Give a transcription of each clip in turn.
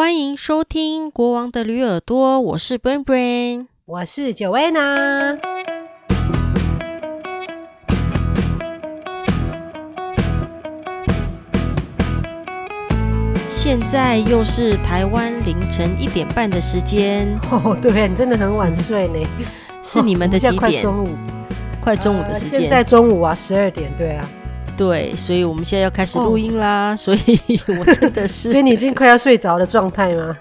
欢迎收听《国王的驴耳朵》，我是 Brain Brain，我是 Joanna。现在又是台湾凌晨一点半的时间哦，对，你真的很晚睡呢。是你们的几点？哦、快中午，快中午的时间。呃、现在中午啊，十二点，对啊。对，所以我们现在要开始录音啦，哦、所以我真的是，所以你已经快要睡着的状态吗？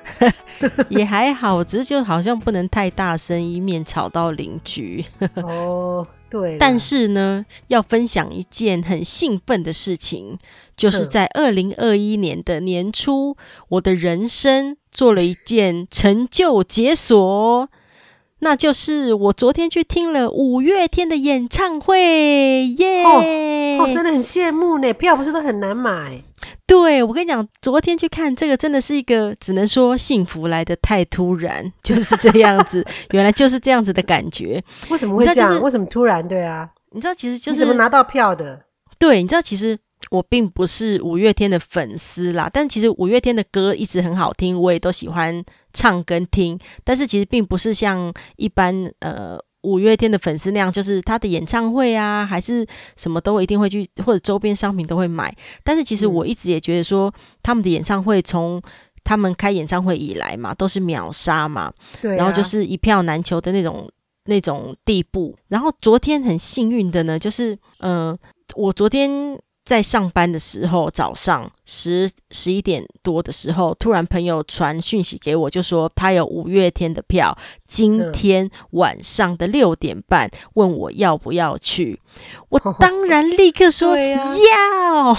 也还好，只是就好像不能太大声，以免吵到邻居。哦，对。但是呢，要分享一件很兴奋的事情，就是在二零二一年的年初，我的人生做了一件成就解锁。那就是我昨天去听了五月天的演唱会，耶、yeah! 哦！哦，真的很羡慕呢，票不是都很难买？对，我跟你讲，昨天去看这个真的是一个，只能说幸福来的太突然，就是这样子。原来就是这样子的感觉。为什么会这样？就是、为什么突然？对啊，你知道，其实就是你怎么拿到票的？对，你知道，其实。我并不是五月天的粉丝啦，但其实五月天的歌一直很好听，我也都喜欢唱跟听。但是其实并不是像一般呃五月天的粉丝那样，就是他的演唱会啊，还是什么都一定会去，或者周边商品都会买。但是其实我一直也觉得说，他们的演唱会从他们开演唱会以来嘛，都是秒杀嘛，对啊，然后就是一票难求的那种那种地步。然后昨天很幸运的呢，就是呃，我昨天。在上班的时候，早上十十一点多的时候，突然朋友传讯息给我，就说他有五月天的票，今天晚上的六点半，问我要不要去。我 当然立刻说要，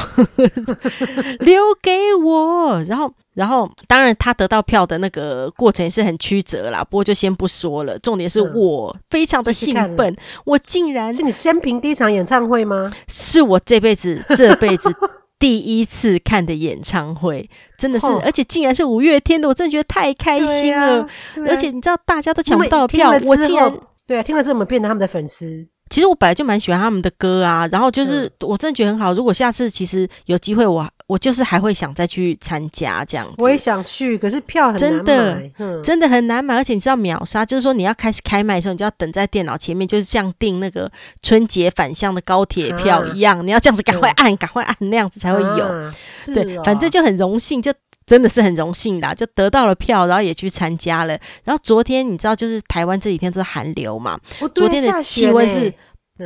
留给我。然后。然后，当然，他得到票的那个过程也是很曲折啦。不过就先不说了。重点是我非常的兴奋，我竟然是你生平第一场演唱会吗？是我这辈子这辈子第一次看的演唱会，真的是，而且竟然是五月天的，我真的觉得太开心了。而且你知道，大家都抢不到票，我竟然对啊，听了之后我们变成他们的粉丝。其实我本来就蛮喜欢他们的歌啊，然后就是我真的觉得很好。如果下次其实有机会，我我就是还会想再去参加这样子。我也想去，可是票很难买，真的，嗯、真的很难买。而且你知道秒杀，就是说你要开始开卖的时候，你就要等在电脑前面，就是像订那个春节返乡的高铁票一样，啊、你要这样子赶快按，赶快按那样子才会有。啊哦、对，反正就很荣幸，就真的是很荣幸啦，就得到了票，然后也去参加了。然后昨天你知道，就是台湾这几天都是寒流嘛，哦、昨天的气温是。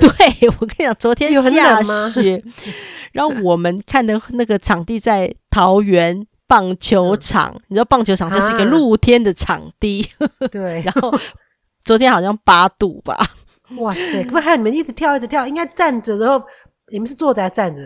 对，我跟你讲，昨天下雪，然后我们看的那个场地在桃园棒球场，嗯、你知道棒球场就是一个露天的场地，啊、对。然后昨天好像八度吧，哇塞！可不还有你们一直跳一直跳，应该站着，然后你们是坐着还是站着？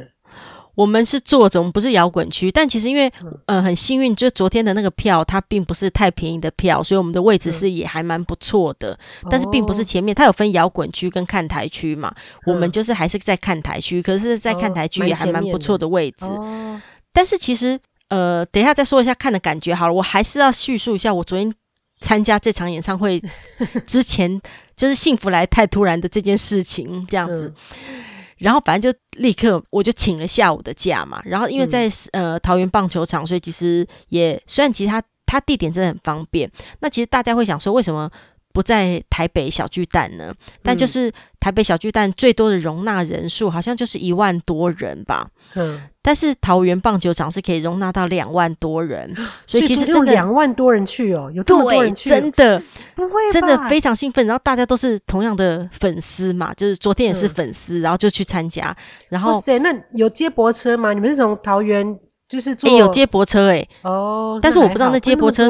我们是坐着，我们不是摇滚区，但其实因为呃很幸运，就昨天的那个票它并不是太便宜的票，所以我们的位置是也还蛮不错的。嗯、但是并不是前面，它有分摇滚区跟看台区嘛，嗯、我们就是还是在看台区，可是，在看台区也还蛮不错的位置。哦、但是其实呃，等一下再说一下看的感觉好了，我还是要叙述一下我昨天参加这场演唱会 之前，就是幸福来太突然的这件事情，这样子。嗯然后反正就立刻我就请了下午的假嘛，然后因为在、嗯、呃桃园棒球场，所以其实也虽然其实它它地点真的很方便，那其实大家会想说为什么不在台北小巨蛋呢？但就是台北小巨蛋最多的容纳人数好像就是一万多人吧。嗯。但是桃园棒球场是可以容纳到两万多人，所以其实真的两万多人去哦，有这么多人去，真的不会，真的非常兴奋。然后大家都是同样的粉丝嘛，就是昨天也是粉丝，嗯、然后就去参加。然后，哇塞，那有接驳车吗？你们是从桃园就是坐？欸、有接驳车哎、欸，哦，但是我不知道那接驳车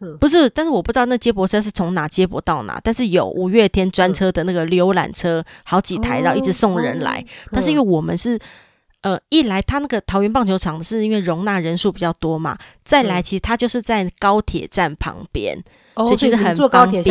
是，不是，但是我不知道那接驳车是从哪接驳到哪。但是有五月天专车的那个游览车，好几台，然后一直送人来。哦、但是因为我们是。呃，一来他那个桃园棒球场是因为容纳人数比较多嘛，再来其实他就是在高铁站旁边，嗯、所以其实很方便。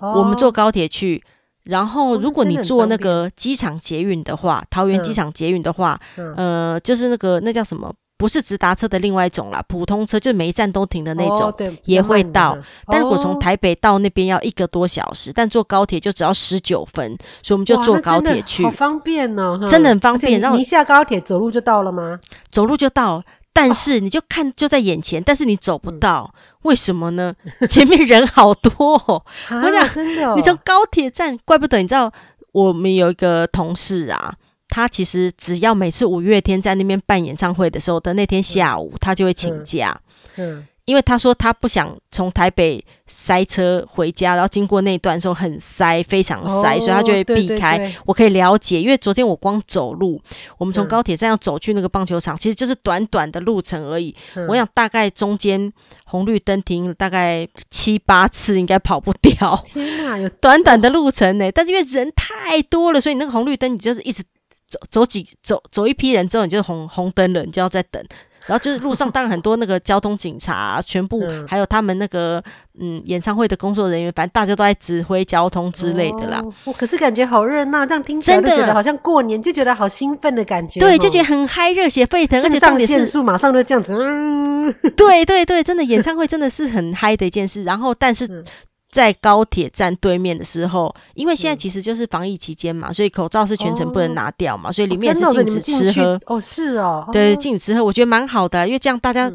哦、我们坐高铁去，然后如果你坐那个机场捷运的话，桃园机场捷运的话，呃，就是那个那叫什么？不是直达车的另外一种啦，普通车就每一站都停的那种，哦、对也会到。但如果从台北到那边要一个多小时，哦、但坐高铁就只要十九分，所以我们就坐高铁去，好方便哦，真的很方便。然后你一下高铁走路就到了吗？走路就到，但是你就看就在眼前，但是你走不到，为什么呢？前面人好多，我讲真的，你从高铁站，怪不得你知道，我们有一个同事啊，他其实只要每次五月天在那边办演唱会的时候的那天下午，他就会请假。嗯。因为他说他不想从台北塞车回家，然后经过那段的时候很塞，非常塞，哦、所以他就会避开。对对对，我可以了解，因为昨天我光走路，我们从高铁站要走去那个棒球场，嗯、其实就是短短的路程而已。嗯、我想大概中间红绿灯停大概七八次，应该跑不掉。天哪，有短短的路程呢！但是因为人太多了，所以那个红绿灯你就是一直走走几走走一批人之后，你就红红灯了，你就要再等。然后就是路上当然很多那个交通警察、啊，全部还有他们那个嗯演唱会的工作人员，反正大家都在指挥交通之类的啦。我、哦、可是感觉好热闹，这样听起来真的好像过年，就觉得好兴奋的感觉。对，就觉得很嗨，热血沸腾，而且上限速马上就这样子。嗯、对对对，真的演唱会真的是很嗨的一件事。然后但是。嗯在高铁站对面的时候，因为现在其实就是防疫期间嘛，嗯、所以口罩是全程不能拿掉嘛，哦、所以里面是禁止吃喝。哦，是哦，对，禁止吃喝，我觉得蛮好的，因为这样大家，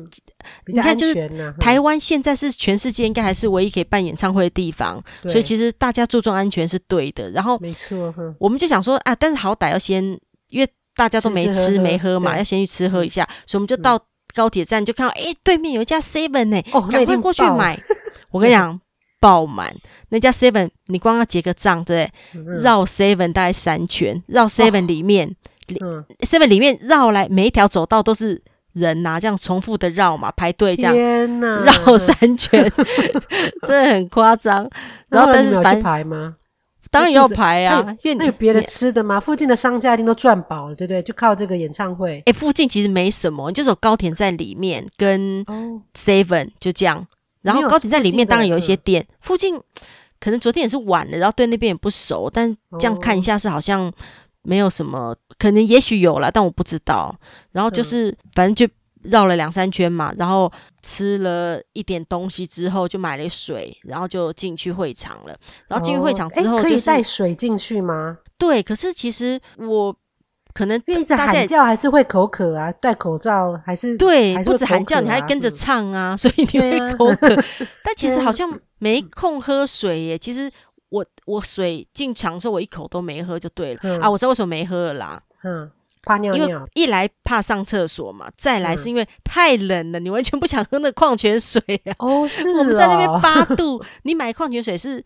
你看，就是台湾现在是全世界应该还是唯一可以办演唱会的地方，嗯、所以其实大家注重安全是对的。然后，没错，我们就想说啊，但是好歹要先，因为大家都没吃，没喝嘛，要先去吃喝一下，所以我们就到高铁站就看到，哎、欸，对面有一家 Seven 呢，哦，赶快过去买。我跟你讲。爆满那家 Seven，你光要结个账，对不对？绕 Seven 大概三圈，绕 Seven 里面，Seven 里面绕来每一条走道都是人呐，这样重复的绕嘛，排队这样，天哪，绕三圈，真的很夸张。然后但是排排吗？当然要排啊，因为那有别的吃的吗？附近的商家一定都赚饱了，对不对？就靠这个演唱会。哎，附近其实没什么，就走高铁在里面跟 Seven 就这样。然后高铁在里面当然有一些店，附近可能昨天也是晚了，然后对那边也不熟，但这样看一下是好像没有什么，可能也许有了，但我不知道。然后就是反正就绕了两三圈嘛，然后吃了一点东西之后就买了水，然后就进去会场了。然后进去会场之后，可以带水进去吗？对，可是其实我。可能因为一直喊叫还是会口渴啊，戴口罩还是对，不止喊叫，你还跟着唱啊，嗯、所以你会口渴。啊、但其实好像没空喝水耶。其实我我水进场的时候，我一口都没喝就对了、嗯、啊。我知道为什么没喝了啦，嗯，怕尿尿。因为一来怕上厕所嘛，再来是因为太冷了，你完全不想喝那矿泉水啊。哦，是哦。我们在那边八度，你买矿泉水是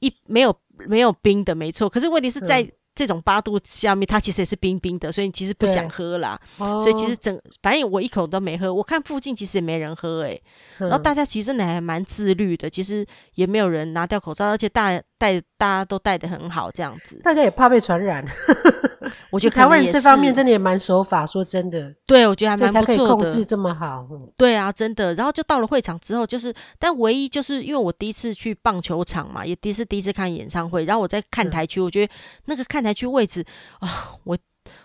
一没有没有冰的，没错。可是问题是在。嗯这种八度下面，它其实也是冰冰的，所以你其实不想喝啦。哦、所以其实整，反正我一口都没喝。我看附近其实也没人喝、欸，诶、嗯、然后大家其实真的还蛮自律的，其实也没有人拿掉口罩，而且大戴大家都带得很好，这样子。大家也怕被传染。我觉得台湾人这方面真的也蛮守法，说真的。对，我觉得还蛮不错的。可以控制这么好。对啊，真的。然后就到了会场之后，就是，但唯一就是因为我第一次去棒球场嘛，也第一次第一次看演唱会，然后我在看台区，嗯、我觉得那个看台区位置啊、哦，我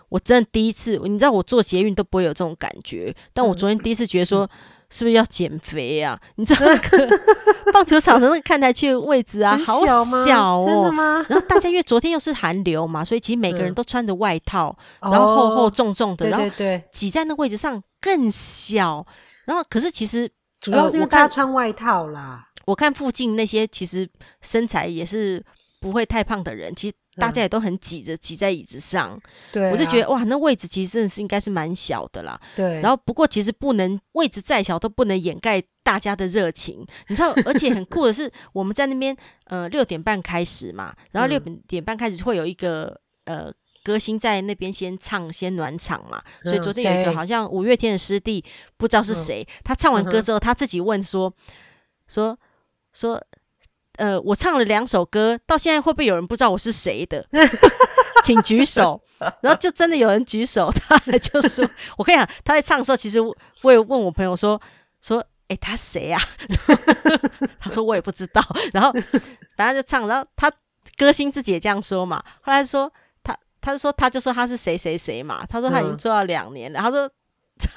我真的第一次，你知道我坐捷运都不会有这种感觉，但我昨天第一次觉得说。是不是要减肥啊？你知道那个 棒球场的那个看台区的位置啊，好小哦！真的吗？然后大家因为昨天又是寒流嘛，所以其实每个人都穿着外套，然后厚厚重重的，然后挤在那位置上更小。然后可是其实主要是因为大家穿外套啦。我看附近那些其实身材也是不会太胖的人，其实。大家也都很挤着挤在椅子上，对、啊，我就觉得哇，那位置其实真的是应该是蛮小的啦。对，然后不过其实不能位置再小都不能掩盖大家的热情，你知道，而且很酷的是我们在那边呃六点半开始嘛，然后六点半开始会有一个呃歌星在那边先唱先暖场嘛，嗯、所以昨天有一个好像五月天的师弟不知道是谁，嗯、他唱完歌之后他自己问说说说。说呃，我唱了两首歌，到现在会不会有人不知道我是谁的？请举手。然后就真的有人举手，他就说：“我跟你讲，他在唱的时候，其实我也问我朋友说说，哎、欸，他谁啊？” 他说我也不知道。然后反正就唱，然后他歌星自己也这样说嘛。后来说他，他就说他就说他是谁谁谁嘛。他说他已经做了两年了。他说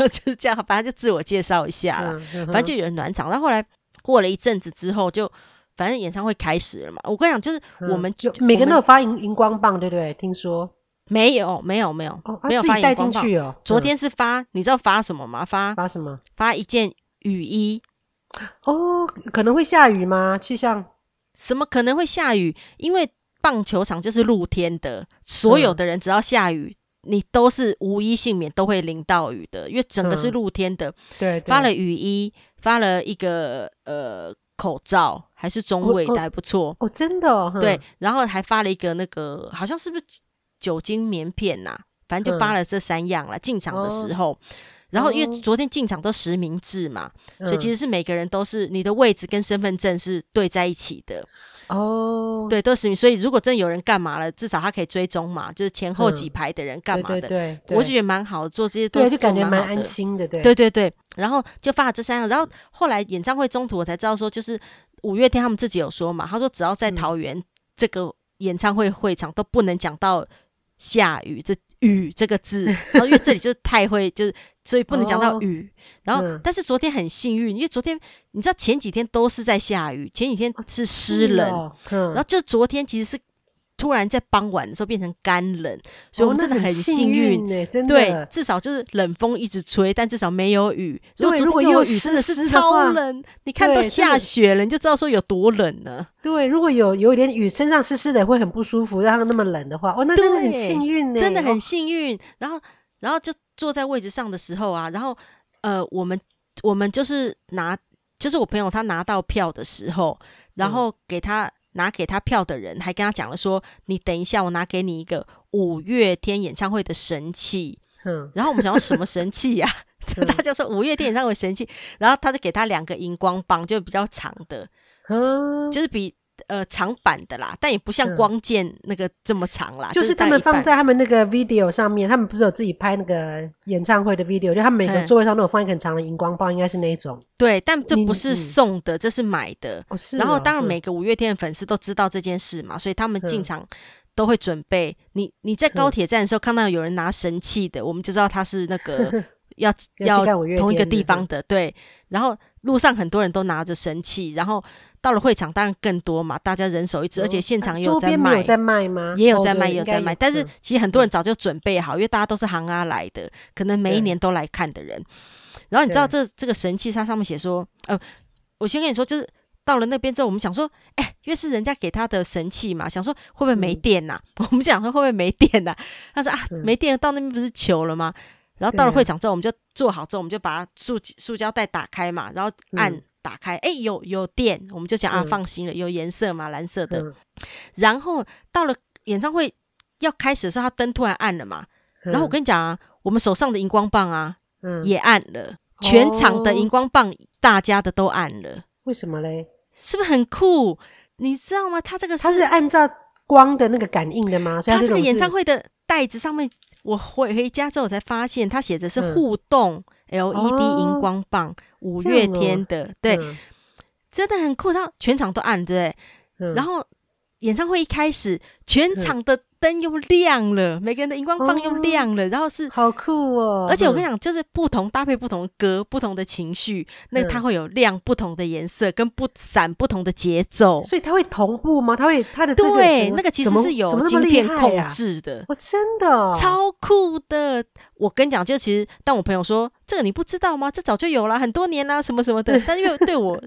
就是这样，反正就自我介绍一下了。反正就有人暖场。然后后来过了一阵子之后就。反正演唱会开始了嘛，我跟你讲，就是我们就、嗯、每个人都有发荧荧光棒，对不对？听说没有，没有，没有，哦、没有发荧光棒去哦。昨天是发，嗯、你知道发什么吗？发发什么？发一件雨衣。哦，可能会下雨吗？气象？什么可能会下雨？因为棒球场就是露天的，所有的人只要下雨，嗯、你都是无一幸免，都会淋到雨的，因为整个是露天的。嗯、对，对，发了雨衣，发了一个呃口罩，还是中卫的，还不错。哦，真的、哦。对，然后还发了一个那个，好像是不是酒精棉片呐、啊？反正就发了这三样了。进、嗯、场的时候。哦然后，因为昨天进场都实名制嘛，嗯、所以其实是每个人都是你的位置跟身份证是对在一起的哦。对，都实名。所以如果真的有人干嘛了，至少他可以追踪嘛，就是前后几排的人干嘛的。嗯、对，对，对，对，我就觉得蛮好的，做这些都对，就感觉蛮安心的。对，对对对。然后就发了这三样，然后后来演唱会中途我才知道说，就是五月天他们自己有说嘛，他说只要在桃园这个演唱会会场都不能讲到下雨这雨这个字，然后因为这里就是太会就是。所以不能讲到雨，哦、然后、嗯、但是昨天很幸运，因为昨天你知道前几天都是在下雨，前几天是湿冷，哦。嗯、然后就昨天其实是突然在傍晚的时候变成干冷，所以我们真的很幸运，哦、很幸运对，至少就是冷风一直吹，但至少没有雨。如果如果有雨，真的是超冷，你看都下雪了，你就知道说有多冷呢。对，如果有有一点雨，身上湿湿的会很不舒服，让它那么冷的话，哦，那真的很幸运呢，真的很幸运。然后，然后就。坐在位置上的时候啊，然后呃，我们我们就是拿，就是我朋友他拿到票的时候，然后给他、嗯、拿给他票的人还跟他讲了说：“你等一下，我拿给你一个五月天演唱会的神器。”嗯，然后我们想要什么神器呀、啊？嗯、他就说五月天演唱会神器，然后他就给他两个荧光棒，就比较长的，嗯，就是比。呃，长版的啦，但也不像光剑那个这么长啦。嗯、就是他们放在他们那个 video 上面，他们不是有自己拍那个演唱会的 video，就他们每个座位上都有放一个很长的荧光棒，应该是那一种。对，但这不是送的，这是买的。哦、是。然后，当然每个五月天的粉丝都知道这件事嘛，所以他们进场都会准备。你你在高铁站的时候看到有人拿神器的，我们就知道他是那个 要要同一个地方的。对。然后路上很多人都拿着神器，然后。到了会场当然更多嘛，大家人手一支，而且现场也有在卖，有在卖吗？也有在卖，也有在卖。但是其实很多人早就准备好，因为大家都是行啊来的，可能每一年都来看的人。然后你知道这这个神器，它上面写说，呃，我先跟你说，就是到了那边之后，我们想说，哎，因为是人家给他的神器嘛，想说会不会没电呐？我们想说会不会没电呐？他说啊，没电，到那边不是求了吗？然后到了会场之后，我们就做好之后，我们就把塑塑胶袋打开嘛，然后按。打开，哎，有有电，我们就想啊，放心了，有颜色嘛，蓝色的。然后到了演唱会要开始的时候，他灯突然暗了嘛。然后我跟你讲啊，我们手上的荧光棒啊，也暗了，全场的荧光棒，大家的都暗了。为什么嘞？是不是很酷？你知道吗？他这个他是按照光的那个感应的吗？他这个演唱会的袋子上面，我回回家之后才发现，他写的是互动 LED 荧光棒。五月天的，对，嗯、真的很酷，然后全场都暗，对，嗯、然后演唱会一开始，全场的灯又亮了，嗯、每个人的荧光棒又亮了，哦、然后是好酷哦！而且我跟你讲，就是不同搭配不同的歌，不同的情绪，嗯、那它会有亮不同的颜色，跟不闪不同的节奏，所以它会同步吗？它会它的、这个、对那个其实是有晶片控制的，我、啊哦、真的、哦、超酷的。我跟你讲，就其实，当我朋友说这个你不知道吗？这早就有了很多年啦，什么什么的。但因为对我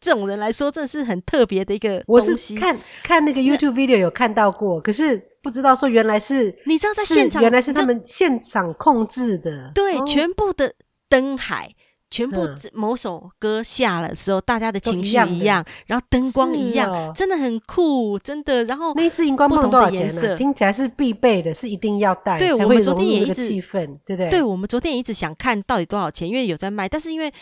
这种人来说，这是很特别的一个东西。我是看看那个 YouTube video 有看到过，可是不知道说原来是你知道在现场，原来是他们现场控制的，对，全部的灯海。全部某首歌下了之后，大家的情绪一样，然后灯光一样，真的很酷，真的。然后那支荧光棒多少钱呢？听起来是必备的，是一定要带。对，我们昨天也一直气氛，对不对？对，我们昨天也一直想看到底多少钱，因为有在卖，但是因为。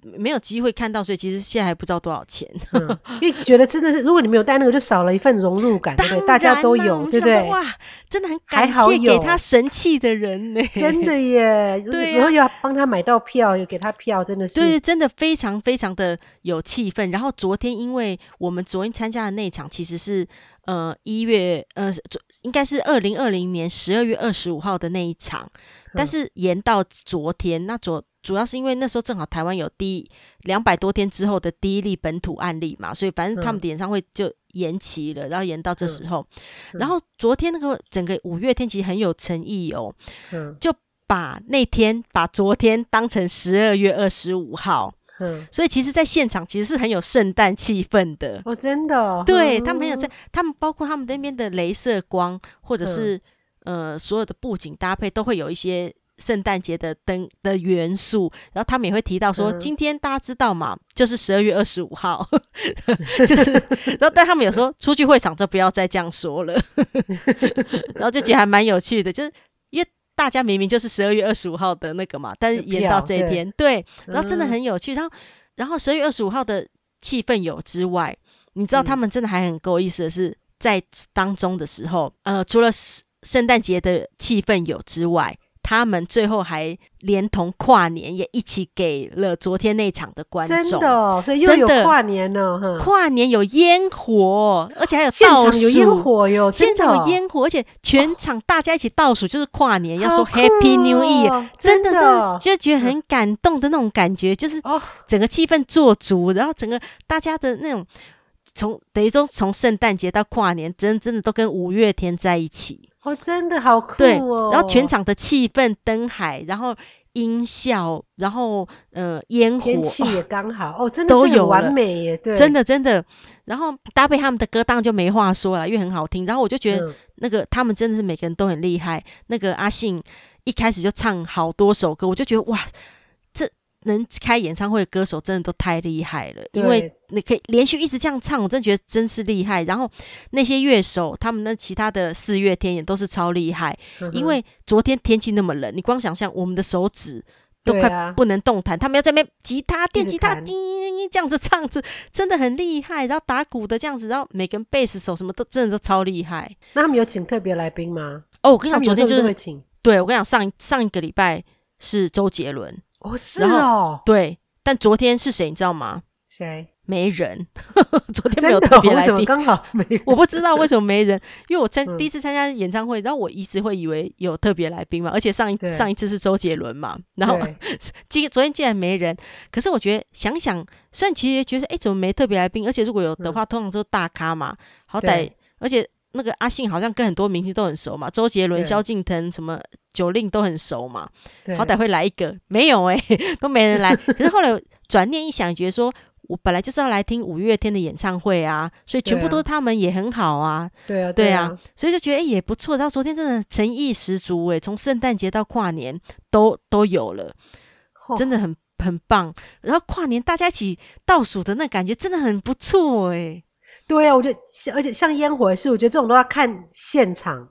没有机会看到，所以其实现在还不知道多少钱。嗯、因为觉得真的是，如果你没有带那个，就少了一份融入感，对不对？大家都有，对不对？哇，真的很感谢给他神器的人呢，真的耶！对、啊，然后又要帮他买到票，又给他票，真的是对，真的非常非常的有气氛。然后昨天，因为我们昨天参加的那场其实是呃一月呃应该是二零二零年十二月二十五号的那一场，但是延到昨天。那昨主要是因为那时候正好台湾有第一两百多天之后的第一例本土案例嘛，所以反正他们的演唱会就延期了，然后延到这时候。然后昨天那个整个五月天其实很有诚意哦，就把那天把昨天当成十二月二十五号。嗯，所以其实，在现场其实是很有圣诞气氛的哦，真的、哦。对他们很有在，他们包括他们那边的镭射光，或者是、嗯、呃所有的布景搭配，都会有一些圣诞节的灯的元素。然后他们也会提到说，嗯、今天大家知道嘛？就是十二月二十五号，就是。然后但他们有时候出去会场就不要再这样说了，然后就觉得还蛮有趣的，就是。大家明明就是十二月二十五号的那个嘛，但是延到这一天，对，对，然后真的很有趣。嗯、然后，然后十二月二十五号的气氛有之外，你知道他们真的还很够意思的是，在当中的时候，呃，除了圣诞节的气氛有之外。他们最后还连同跨年也一起给了昨天那场的观众，真的、哦，所以又有跨年了。跨年有烟火，而且还有倒数，现场有烟火哟，现场有烟火，而且全场大家一起倒数，就是跨年，哦、要说 Happy New Year，真的，真的就觉得很感动的那种感觉，就是整个气氛做足，然后整个大家的那种从等于说从圣诞节到跨年，真真的都跟五月天在一起。哦，真的好酷哦！对，然后全场的气氛、灯海，然后音效，然后呃烟火，天气也刚好哦，真的是很完美耶！对，真的真的，然后搭配他们的歌，当然就没话说了，因为很好听。然后我就觉得那个、嗯、他们真的是每个人都很厉害。那个阿信一开始就唱好多首歌，我就觉得哇。能开演唱会的歌手真的都太厉害了，因为你可以连续一直这样唱，我真的觉得真是厉害。然后那些乐手，他们那其他的四月天也都是超厉害。因为昨天天气那么冷，你光想象我们的手指都快不能动弹，他们要在那边吉他、电吉他叮这样子唱着，真的很厉害。然后打鼓的这样子，然后每个人贝斯手什么都真的都超厉害。那他们有请特别来宾吗？哦，我跟你讲，昨天就是会请。对，我跟你讲，上上一个礼拜是周杰伦。哦，是哦，对，但昨天是谁，你知道吗？谁？没人。昨天没有特别来宾，刚好没人。我不知道为什么没人，因为我参第一次参加演唱会，然后我一直会以为有特别来宾嘛，而且上一上一次是周杰伦嘛，然后 今昨天竟然没人。可是我觉得想想，虽然其实觉得，哎，怎么没特别来宾？而且如果有的话，通常都是大咖嘛，好歹，而且。那个阿信好像跟很多明星都很熟嘛，周杰伦、萧敬腾、什么九令都很熟嘛，好歹会来一个，没有哎、欸，都没人来。可是后来转念一想，觉得说我本来就是要来听五月天的演唱会啊，所以全部都是他们也很好啊，对啊，对啊，所以就觉得哎、欸、也不错。然后昨天真的诚意十足哎、欸，从圣诞节到跨年都都有了，真的很很棒。然后跨年大家一起倒数的那感觉真的很不错哎、欸。对啊，我觉得像，而且像烟火也是，我觉得这种都要看现场。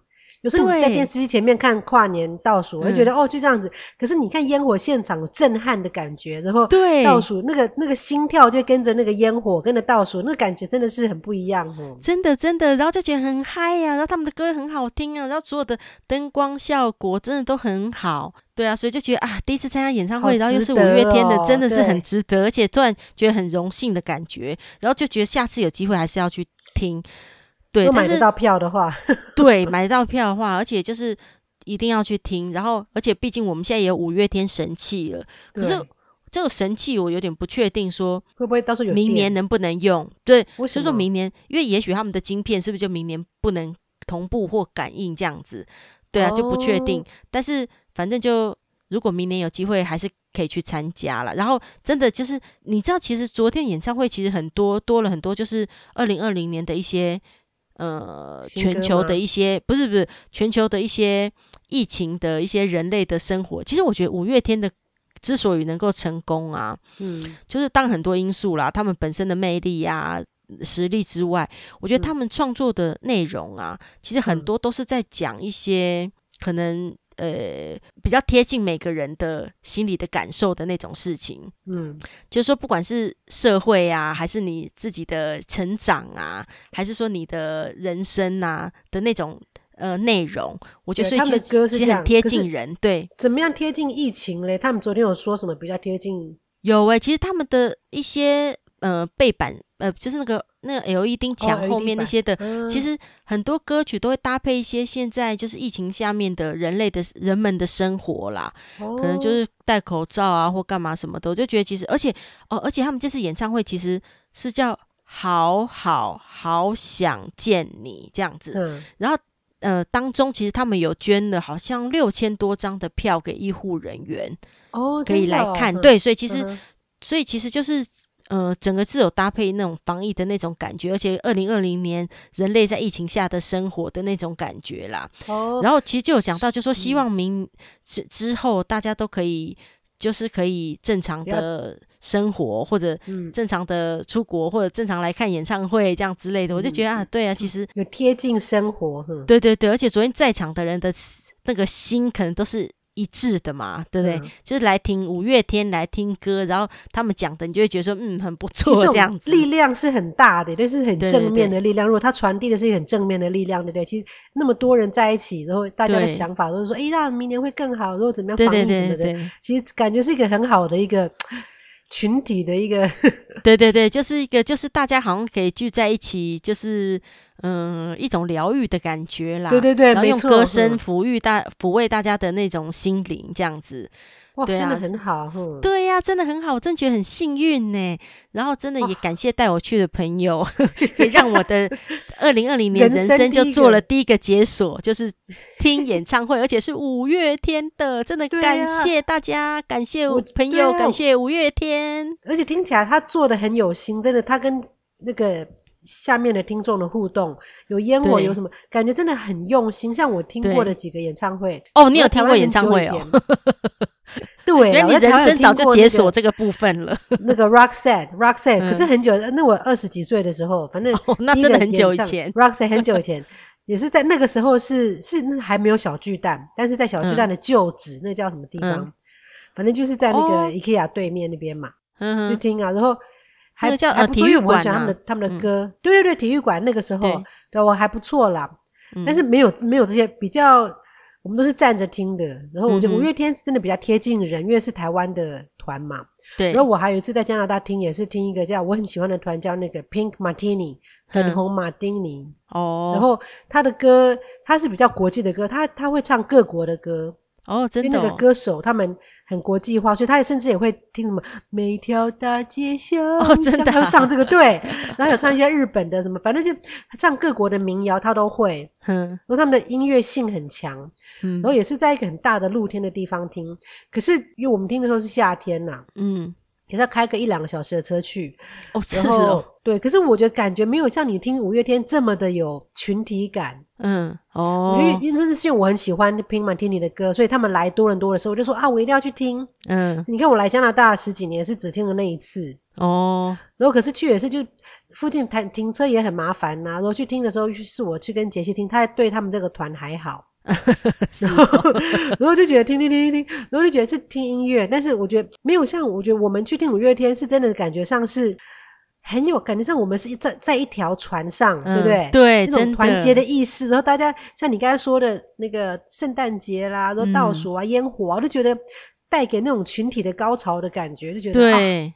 有时候你在电视机前面看跨年倒数，我会觉得、嗯、哦就这样子。可是你看烟火现场有震撼的感觉，然后倒数那个那个心跳就跟着那个烟火跟着倒数，那个感觉真的是很不一样哦。真的真的，然后就觉得很嗨呀、啊，然后他们的歌很好听啊，然后所有的灯光效果真的都很好。对啊，所以就觉得啊，第一次参加演唱会，哦、然后又是五月天的，真的是很值得，而且突然觉得很荣幸的感觉，然后就觉得下次有机会还是要去听。对，如果买得到票的话，对，买得到票的话，而且就是一定要去听。然后，而且毕竟我们现在也有五月天神器了，可是这个神器我有点不确定，说会不会到时候有明年能不能用？对，所以说明年，因为也许他们的晶片是不是就明年不能同步或感应这样子？对啊，就不确定。哦、但是反正就。如果明年有机会，还是可以去参加了。然后真的就是，你知道，其实昨天演唱会其实很多多了很多，就是二零二零年的一些呃全球的一些不是不是全球的一些疫情的一些人类的生活。其实我觉得五月天的之所以能够成功啊，嗯，就是当很多因素啦，他们本身的魅力呀、实力之外，我觉得他们创作的内容啊，其实很多都是在讲一些可能。呃，比较贴近每个人的心理的感受的那种事情，嗯，就是说，不管是社会啊，还是你自己的成长啊，还是说你的人生啊的那种呃内容，我觉得所以就其实很贴近人，对。怎么样贴近疫情嘞？他们昨天有说什么比较贴近？有诶、欸，其实他们的一些呃背板呃，就是那个。那个 LED 墙后面那些的，哦、其实很多歌曲都会搭配一些现在就是疫情下面的人类的人们的生活啦，哦、可能就是戴口罩啊或干嘛什么的，我就觉得其实而且哦，而且他们这次演唱会其实是叫好好好想见你这样子，嗯、然后呃当中其实他们有捐了好像六千多张的票给医护人员哦，可以来看，哦、对，所以其实、嗯、所以其实就是。呃，整个是有搭配那种防疫的那种感觉，而且二零二零年人类在疫情下的生活的那种感觉啦。哦，然后其实就有讲到，就说希望明之之后大家都可以，就是可以正常的生活，或者正常的出国，或者正常来看演唱会这样之类的。我就觉得啊，对啊，其实有贴近生活。对对对，而且昨天在场的人的那个心可能都是。一致的嘛，对不对？嗯、就是来听五月天来听歌，然后他们讲的，你就会觉得说，嗯，很不错，这样子。力量是很大的，对是很正面的力量。对对对，如果他传递的是一个很正面的力量，对不对？其实那么多人在一起，然后大家的想法都是说，哎对，让明年会更好，然后怎么样防疫什么的。其实感觉是一个很好的一个群体的一个。对对对，就是一个，就是大家好像可以聚在一起，就是。嗯，一种疗愈的感觉啦，对对对，然后用歌声，抚育大抚慰大家的那种心灵，这样子，哇，对啊，真的很好，嗯、对呀、啊，真的很好，我真觉得很幸运呢。然后真的也感谢带我去的朋友，哦、可以让我的 二零二零年人生就做了第一个解锁，就是听演唱会，而且是五月天的，真的感谢大家，啊、感谢我朋友，啊、感谢五月天，而且听起来他做的很有心，真的，他跟那个。下面的听众的互动，有烟火，有什么感觉，真的很用心。像我听过的几个演唱会，哦，你有听过演唱会哦？对，原来你人生早就解锁这个部分了。那个 Roxette，Roxette，可是很久，那我二十几岁的时候，反正 那真的很久以前，Roxette 很久 以前，也是在那个时候是是那还没有小巨蛋，但是在小巨蛋的旧址，那叫什么地方？反正就是在那个 IKEA 对面那边嘛，就听啊，然后。还叫呃体育馆，他们的他们的歌，对对对，体育馆那个时候，对。我还不错啦。但是没有没有这些比较，我们都是站着听的。然后我觉得五月天是真的比较贴近人，因为是台湾的团嘛。对。然后我还有一次在加拿大听，也是听一个叫我很喜欢的团，叫那个 Pink Martini 粉红马丁尼。哦。然后他的歌，他是比较国际的歌，他他会唱各国的歌。哦，真的。因为那个歌手他们。很国际化，所以他也甚至也会听什么每条大街小巷，哦，真的，他会唱这个对，然后有唱一些日本的什么，反正就唱各国的民谣，他都会。嗯，然后他们的音乐性很强，嗯，然后也是在一个很大的露天的地方听，可是因为我们听的时候是夏天呐，嗯。也是要开个一两个小时的车去，哦，真是哦，对，可是我觉得感觉没有像你听五月天这么的有群体感，嗯，哦，我觉得真的是因为我很喜欢 Pink Martini 的歌，所以他们来多伦多的时候，我就说啊，我一定要去听，嗯，你看我来加拿大十几年是只听了那一次，哦，然后可是去也是就附近停停车也很麻烦呐，然后去听的时候是我去跟杰西听，他对他们这个团还好。然后，然后就觉得听听听听听，然后就觉得是听音乐，但是我觉得没有像我觉得我们去听五月天是真的感觉上是很有感觉上我们是在在一条船上，对不对？对，那种团结的意识。然后大家像你刚才说的那个圣诞节啦，然后倒数啊，烟火啊，我就觉得带给那种群体的高潮的感觉，就觉得对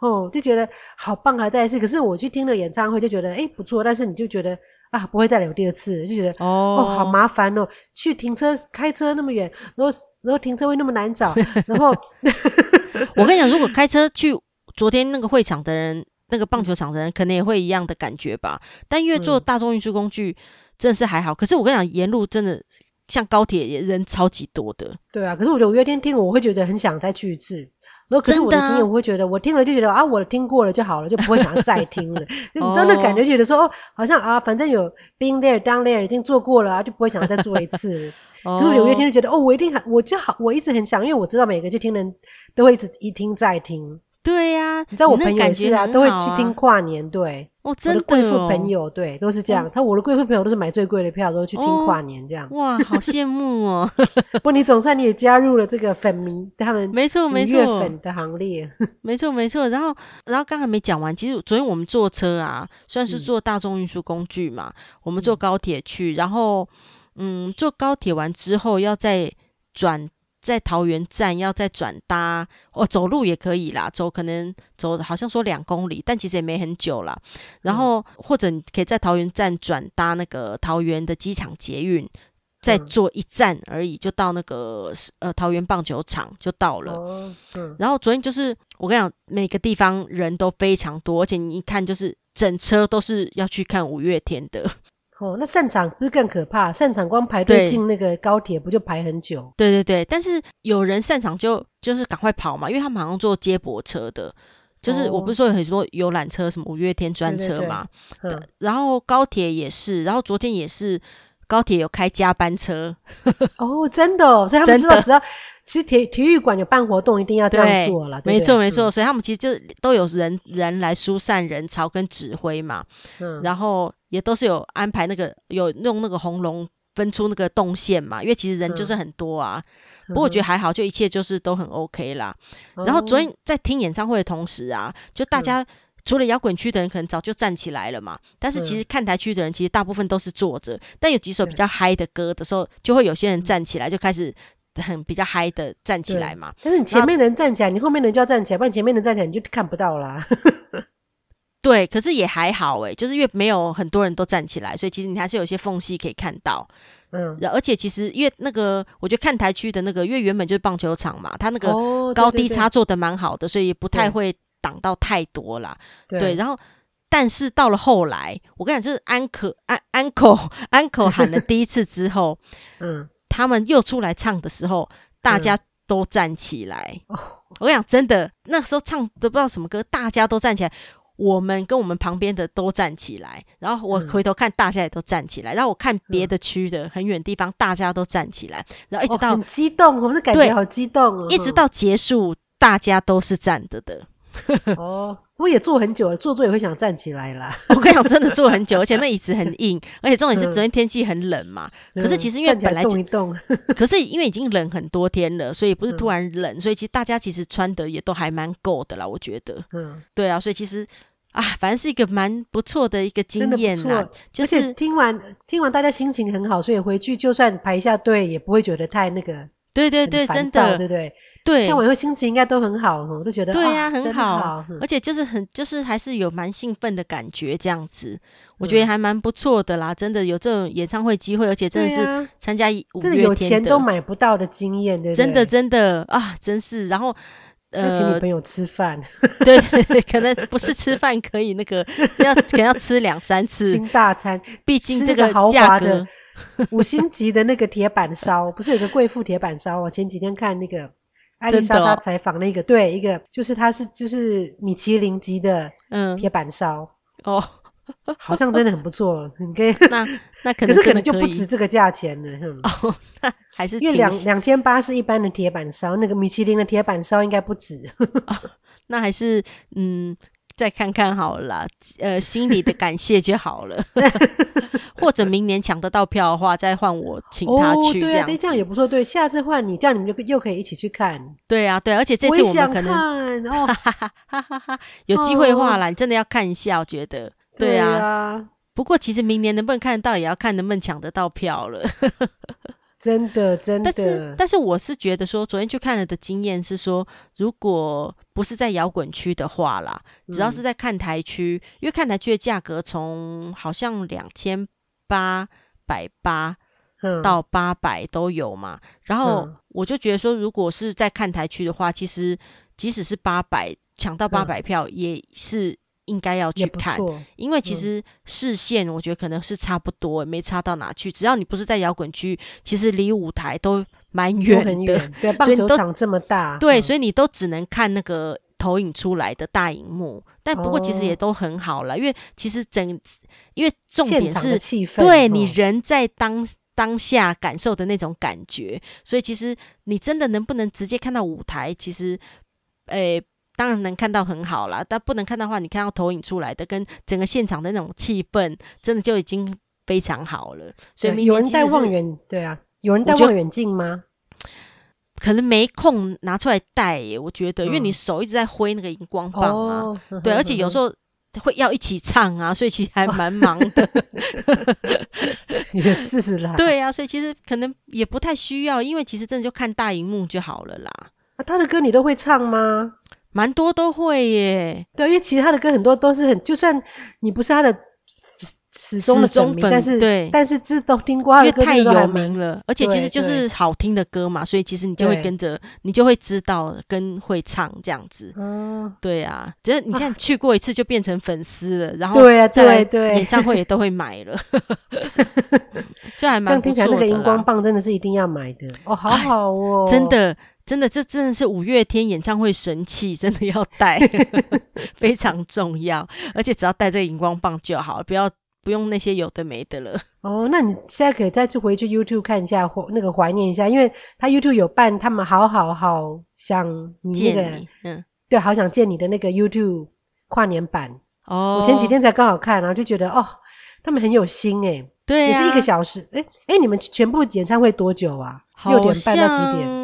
哦，就觉得好棒啊！再一次，可是我去听了演唱会就觉得哎不错，但是你就觉得。啊，不会再来有第二次，就觉得哦，哦，好麻烦哦，去停车开车那么远，然后然后停车位那么难找，然后 我跟你讲，如果开车去昨天那个会场的人，那个棒球场的人，可能也会一样的感觉吧。但因为坐大众运输工具，真的是还好。嗯、可是我跟你讲，沿路真的像高铁也人超级多的。对啊，可是我觉得五月天听了，我会觉得很想再去一次。然后可是我的经验，我会觉得我听了就觉得啊，我听过了就好了，就不会想要再听了。就你真的感觉觉得说哦，好像啊，反正有 been there done there 已经做过了啊，就不会想要再做一次。可是五月天就觉得哦，我一定很，我就好，我一直很想，因为我知道每个去听人都会一直一听再听。对呀，你知道我朋友也是啊，都会去听跨年。对，哦，真的，贵妇朋友对都是这样。他我的贵妇朋友都是买最贵的票，都去听跨年这样。哇，好羡慕哦！不，你总算你也加入了这个粉迷他们没错没错乐粉的行列。没错没错。然后然后刚才没讲完，其实昨天我们坐车啊，算是坐大众运输工具嘛，我们坐高铁去，然后嗯，坐高铁完之后要再转。在桃园站要再转搭，哦，走路也可以啦，走可能走好像说两公里，但其实也没很久啦。然后、嗯、或者你可以在桃园站转搭那个桃园的机场捷运，再坐一站而已，就到那个呃桃园棒球场就到了。哦嗯、然后昨天就是我跟你讲，每个地方人都非常多，而且你一看就是整车都是要去看五月天的。哦，那散场不是更可怕？散场光排队进那个高铁不就排很久？对对对，但是有人散场就就是赶快跑嘛，因为他们好像坐接驳车的，就是我不是说有很多游览车，什么五月天专车嘛，对对对，然后高铁也是，然后昨天也是高铁有开加班车。哦，真的哦，所以他们知道只要。其实体体育馆有办活动，一定要这样做了。没错没错，所以他们其实就都有人人来疏散人潮跟指挥嘛。嗯，然后也都是有安排那个有用那个红龙分出那个动线嘛，因为其实人就是很多啊。嗯、不过我觉得还好，就一切就是都很 OK 啦。嗯、然后昨天在听演唱会的同时啊，就大家除了摇滚区的人可能早就站起来了嘛，但是其实看台区的人其实大部分都是坐着，但有几首比较嗨的歌的时候，就会有些人站起来就开始。很比较嗨的站起来嘛，但是你前面的人站起来，后你后面的人就要站起来，不然前面的人站起来你就看不到啦。对，可是也还好诶，就是因为没有很多人都站起来，所以其实你还是有一些缝隙可以看到。嗯，而且其实因为那个，我觉得看台区的那个，因为原本就是棒球场嘛，它那个高低差做的蛮好的，所以不太会挡到太多啦。对，对，然后但是到了后来，我跟你讲，就是安可安安可 安可喊了第一次之后，嗯。他们又出来唱的时候，大家都站起来。嗯、我跟你讲，真的，那时候唱都不知道什么歌，大家都站起来。我们跟我们旁边的都站起来，然后我回头看，大家也都站起来。嗯、然后我看别的区的很远地方，大家都站起来。然后一直到、哦、很激动，我们的感觉好激动哦。一直到结束，大家都是站着的。哦。我也坐很久了，坐坐也会想站起来啦。我跟你讲，真的坐很久，而且那椅子很硬，而且重点是昨天天气很冷嘛。嗯、可是其实因为本来就，动一动 可是因为已经冷很多天了，所以不是突然冷，嗯、所以其实大家其实穿的也都还蛮够的啦，我觉得。嗯，对啊，所以其实啊，反正是一个蛮不错的一个经验啦。就是听完听完，大家心情很好，所以回去就算排一下队，也不会觉得太那个。对对对，真的，对不对？对，看完以后心情应该都很好，我都觉得对呀、啊，很好，好而且就是很，就是还是有蛮兴奋的感觉，这样子，我觉得还蛮不错的啦。真的有这种演唱会机会，而且真的是参加五月天的，真的有钱都买不到的经验，对不对？真的真的啊，真是。然后呃，请女朋友吃饭，对对对，可能不是吃饭可以那个，要可能要吃两三次 新大餐，毕竟这个价格，五星级的那个铁板烧，不是有个贵妇铁板烧？我前几天看那个。艾丽莎莎采访那个，对，一个就是他是就是米其林级的嗯。铁板烧。哦，好像真的很不错，你可以 那那可是可能就不止这个价钱了，哦，那还是因为两两千八是一般的铁板烧，那个米其林的铁板烧应该不止，那还是嗯。再看看好了啦，呃，心里的感谢就好了。或者明年抢得到票的话，再换我请他去这样。哦，对，这样也不错。对，下次换你，这样你们就又可以一起去看。对啊，对，而且这次我们可能 哈，哈哈哈，有机会的话啦，你真的要看一下，我觉得。对啊。对啊，不过其实明年能不能看得到，也要看能不能抢得到票了。真的，真的。但是，但是我是觉得说，昨天去看了的经验是说，如果不是在摇滚区的话啦，只要是在看台区，嗯、因为看台区的价格从好像两千八百八到八百都有嘛。嗯、然后我就觉得说，如果是在看台区的话，其实即使是八百抢到八百票也是。应该要去看，因为其实视线我觉得可能是差不多，嗯、没差到哪去。只要你不是在摇滚区，其实离舞台都蛮远的。对，棒球场这么大，对，所以你都只能看那个投影出来的大荧幕。嗯、但不过其实也都很好了，哦、因为其实整，因为重点是气氛，对你人在当当下感受的那种感觉。所以其实你真的能不能直接看到舞台？其实，诶、欸。当然能看到很好啦，但不能看到的话，你看到投影出来的跟整个现场的那种气氛，真的就已经非常好了。所以有人带望远，对啊，有人带望远镜吗？可能没空拿出来带耶，我觉得，因为你手一直在挥那个荧光棒啊，哦、对，而且有时候会要一起唱啊，所以其实还蛮忙的。也是啦，对啊，所以其实可能也不太需要，因为其实真的就看大荧幕就好了啦。啊，他的歌你都会唱吗？蛮多都会耶。对，因为其实他的歌很多都是很，就算你不是他的。始终的粉，但是对，但是这都听过，因为太有名了，而且其实就是好听的歌嘛，所以其实你就会跟着，你就会知道跟会唱这样子。嗯，对啊，只是你看去过一次就变成粉丝了，然后对啊，再来演唱会也都会买了，就还蛮不错的。那个荧光棒真的是一定要买的哦，好好哦，真的真的，这真的是五月天演唱会神器，真的要带，非常重要，而且只要带这个荧光棒就好，不要。不用那些有的没的了哦，那你现在可以再次回去 YouTube 看一下，或那个怀念一下，因为他 YouTube 有办他们好好好想你那个，嗯，对，好想见你的那个 YouTube 跨年版哦。我前几天才刚好看，然后就觉得哦，他们很有心诶，对、啊，也是一个小时，诶诶，你们全部演唱会多久啊？六点半到几点？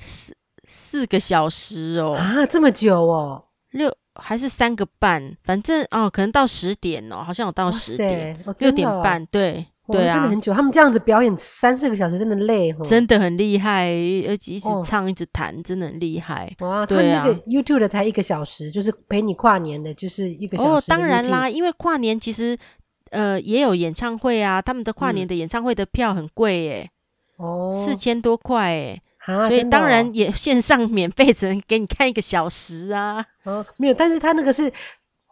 四四个小时哦，啊，这么久哦，六。还是三个半，反正哦，可能到十点哦，好像有到十点，六、哦、点半，对对啊，真的很久。他们这样子表演三四个小时，真的累，真的很厉害，而且一直唱、哦、一直弹，真的很厉害。哇，对啊，他那个 YouTube 的才一个小时，就是陪你跨年的，就是一个小时。哦，当然啦，因为跨年其实呃也有演唱会啊，他们的跨年的演唱会的票很贵耶，哦，四千多块耶。啊、所以当然也线上免费，只能给你看一个小时啊。哦，没有，但是他那个是，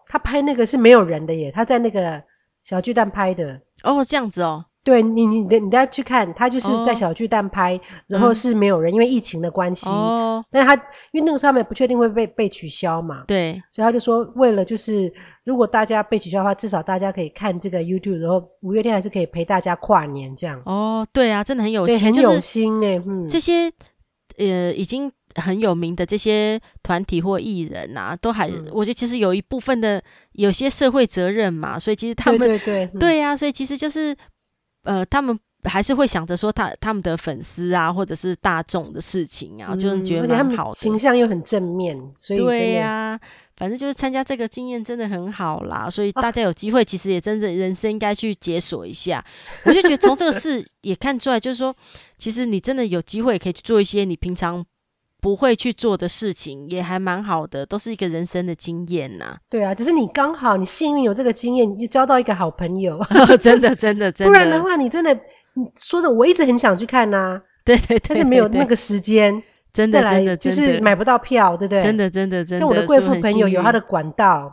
他拍那个是没有人的耶，他在那个小巨蛋拍的。哦，这样子哦。对你，你你你大家去看，他就是在小巨蛋拍，哦、然后是没有人，嗯、因为疫情的关系。哦。但是他因为那个时候他们也不确定会被被取消嘛。对。所以他就说，为了就是如果大家被取消的话，至少大家可以看这个 YouTube，然后五月天还是可以陪大家跨年这样。哦，对啊，真的很有心，很有心哎、欸。嗯。这些呃已经很有名的这些团体或艺人啊，都还、嗯、我觉得其实有一部分的有些社会责任嘛，所以其实他们对对对，嗯、对啊，所以其实就是。呃，他们还是会想着说他他们的粉丝啊，或者是大众的事情啊，嗯、就是觉得蛮好的，形象又很正面，所以对呀、啊，反正就是参加这个经验真的很好啦。所以大家有机会，其实也真的人生应该去解锁一下。啊、我就觉得从这个事也看出来，就是说，其实你真的有机会可以去做一些你平常。不会去做的事情也还蛮好的，都是一个人生的经验呐、啊。对啊，只是你刚好你幸运有这个经验，你交到一个好朋友，真的真的真的。不然的话，你真的你说着我一直很想去看呐、啊，对对对，但是没有那个时间，真的真的就是买不到票，对不对？真的真的真的。像我的贵妇朋友有他的管道，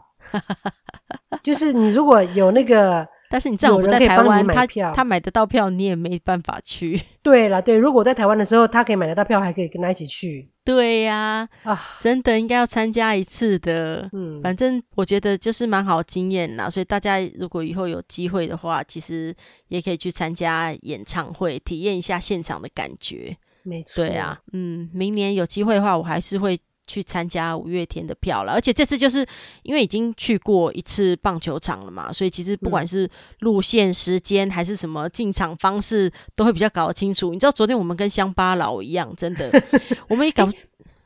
就是你如果有那个。但是你正好不在台湾，他他买得到票，你也没办法去。对了，对，如果我在台湾的时候，他可以买得到票，还可以跟他一起去。对呀、啊，啊，真的应该要参加一次的。嗯，反正我觉得就是蛮好经验啦，所以大家如果以后有机会的话，其实也可以去参加演唱会，体验一下现场的感觉。没错，对啊，嗯，明年有机会的话，我还是会。去参加五月天的票了，而且这次就是因为已经去过一次棒球场了嘛，所以其实不管是路线、时间还是什么进场方式，都会比较搞得清楚。你知道昨天我们跟乡巴佬一样，真的，我们也搞，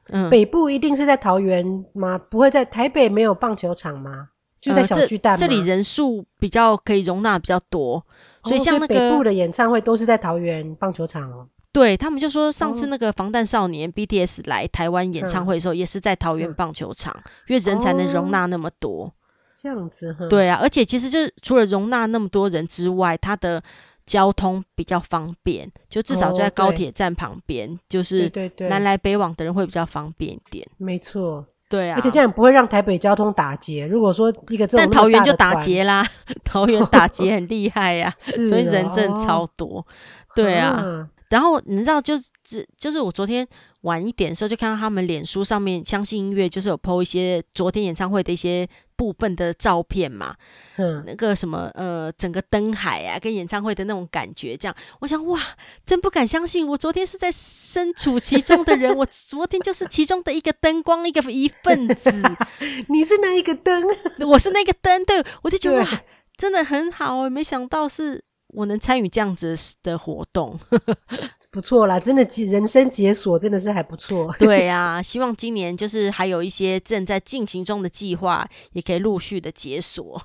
嗯，北部一定是在桃园吗？不会在台北没有棒球场吗？就在小巨蛋吗？呃，这，这里人数比较可以容纳比较多，所以像那个，哦，北部的演唱会都是在桃园棒球场哦。对，他们就说，上次那个防弹少年 BTS 来台湾演唱会的时候，也是在桃园棒球场，嗯，因为人才能容纳那么多。哦，这样子，对啊，而且其实就是除了容纳那么多人之外，它的交通比较方便，就至少就在高铁站旁边，哦，就是南来北往的人会比较方便一点。没错，对啊，而且这样不会让台北交通打结。如果说一个这种，但桃园就打结啦，桃园打结很厉害呀，啊，所以人真的超多。对啊。啊然后你知道，就是就是我昨天晚一点的时候，就看到他们脸书上面相信音乐，就是有 po 一些昨天演唱会的一些部分的照片嘛。嗯，那个什么呃，整个灯海啊，跟演唱会的那种感觉，这样，我想哇，真不敢相信，我昨天是在身处其中的人，我 昨天就是其中的一个灯光，一个一份子。你是那一个灯？我是那个灯，对，我就觉得哇，真的很好，没想到是。我能参与这样子的活动，不错啦，真的人生解锁真的是还不错。对啊，希望今年就是还有一些正在进行中的计划，也可以陆续的解锁。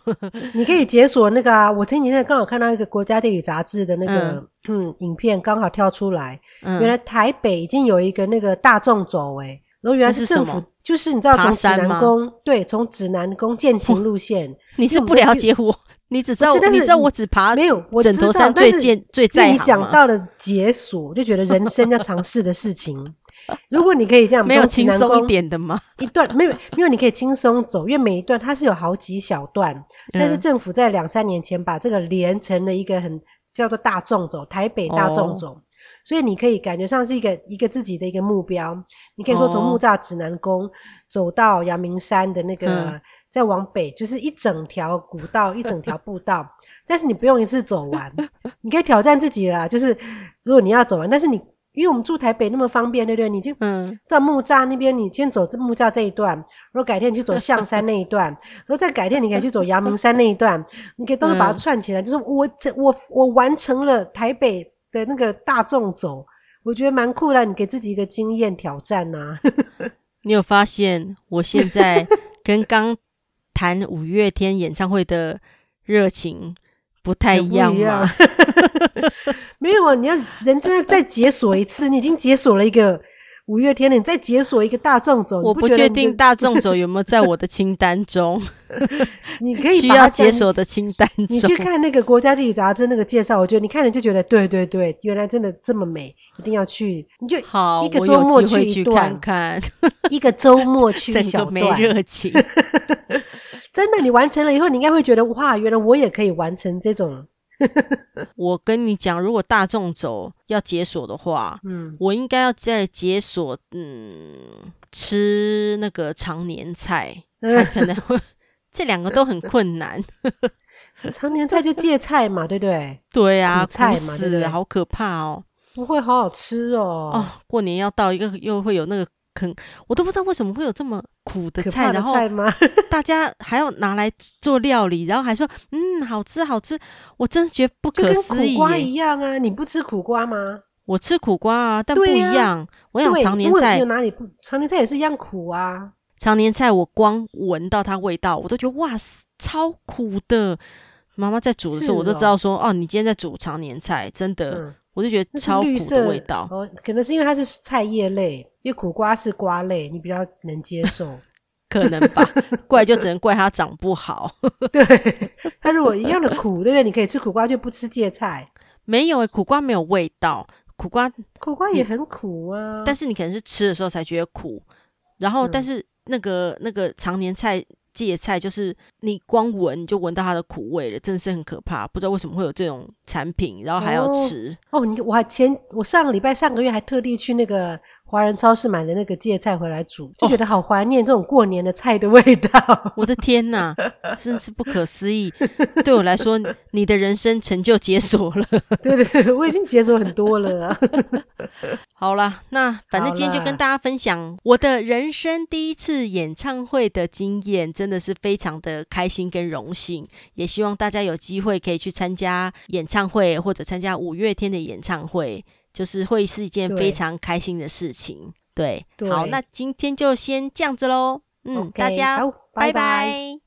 你可以解锁那个啊，我前几天刚好看到一个国家地理杂志的那个嗯，嗯影片，刚好跳出来，嗯，原来台北已经有一个那个大众走哎、欸，然后原来是政府，是就是你知道从指南宫对，从指南宫健行路线，你是不了解我。你只知道，你知道我只爬没有枕头山最健最在行？你讲到了解锁，就觉得人生要尝试的事情。如果你可以这样，没有轻松一点的吗？一段没有，因为你可以轻松走，因为每一段它是有好几小段。但是政府在两三年前把这个连成了一个很叫做大众走，台北大众走，所以你可以感觉上是一个一个自己的一个目标。你可以说从木栅指南宫走到阳明山的那个。再往北就是一整条古道，一整条步道，但是你不用一次走完，你可以挑战自己啦。就是如果你要走完，但是你因为我们住台北那么方便，对不对？你就嗯，到木栅那边，你先走这木栅这一段，然后改天你去走象山那一段，然后再改天你可以去走阳明山那一段，你可以都是把它串起来。就是我我我完成了台北的那个大众走，我觉得蛮酷的。你给自己一个经验挑战呐、啊。你有发现我现在跟刚。谈五月天演唱会的热情不太一样吗？没有啊，你要人真的再解锁一次，你已经解锁了一个五月天了，你再解锁一个大众走。我不确定大众走有没有在我的清单中。你可以需要解锁的清单中。你去看那个国家地理杂志那个介绍，我觉得你看了就觉得对对对，原来真的这么美，一定要去。你就好，一个周末去一段，去看看 一个周末去一 小段，没热情。真的，你完成了以后，你应该会觉得哇，原来我也可以完成这种。我跟你讲，如果大众走要解锁的话，嗯，我应该要再解锁，嗯，吃那个常年菜，还可能会这两个都很困难。常年菜就芥菜嘛，对不对？对啊，菜嘛？好可怕哦，不会好好吃哦。哦，过年要到一个，又会有那个。坑，我都不知道为什么会有这么苦的菜，的菜？然后 大家还要拿来做料理，然后还说嗯，好吃好吃，我真是觉得不可思议。跟苦瓜一样啊，你不吃苦瓜吗？我吃苦瓜啊，但不一样。啊、我想常年菜有哪里不？常年菜也是一样苦啊。常年菜我光闻到它味道，我都觉得哇，超苦的。妈妈在煮的时候，我都知道说哦，哦，你今天在煮常年菜，真的。嗯我就觉得超苦的味道哦，可能是因为它是菜叶类，因为苦瓜是瓜类，你比较能接受，可能吧？怪就只能怪它长不好。对，它如果一样的苦，对不对？你可以吃苦瓜，就不吃芥菜。没有诶，苦瓜没有味道，苦瓜苦瓜也很苦啊。但是你可能是吃的时候才觉得苦，然后但是那个那个常年菜。芥菜就是你光闻你就闻到它的苦味了，真的是很可怕。不知道为什么会有这种产品，然后还要吃哦。哦，你我还前我上个礼拜上个月还特地去那个。华人超市买的那个芥菜回来煮，就觉得好怀念这种过年的菜的味道。哦、我的天哪，真是不可思议！对我来说，你的人生成就解锁了。对对对，我已经解锁很多了。好啦，那反正今天就跟大家分享我的人生第一次演唱会的经验，真的是非常的开心跟荣幸。也希望大家有机会可以去参加演唱会，或者参加五月天的演唱会。就是会是一件非常开心的事情，对，对，好，那今天就先这样子喽，嗯，Okay, 大家拜拜。拜拜。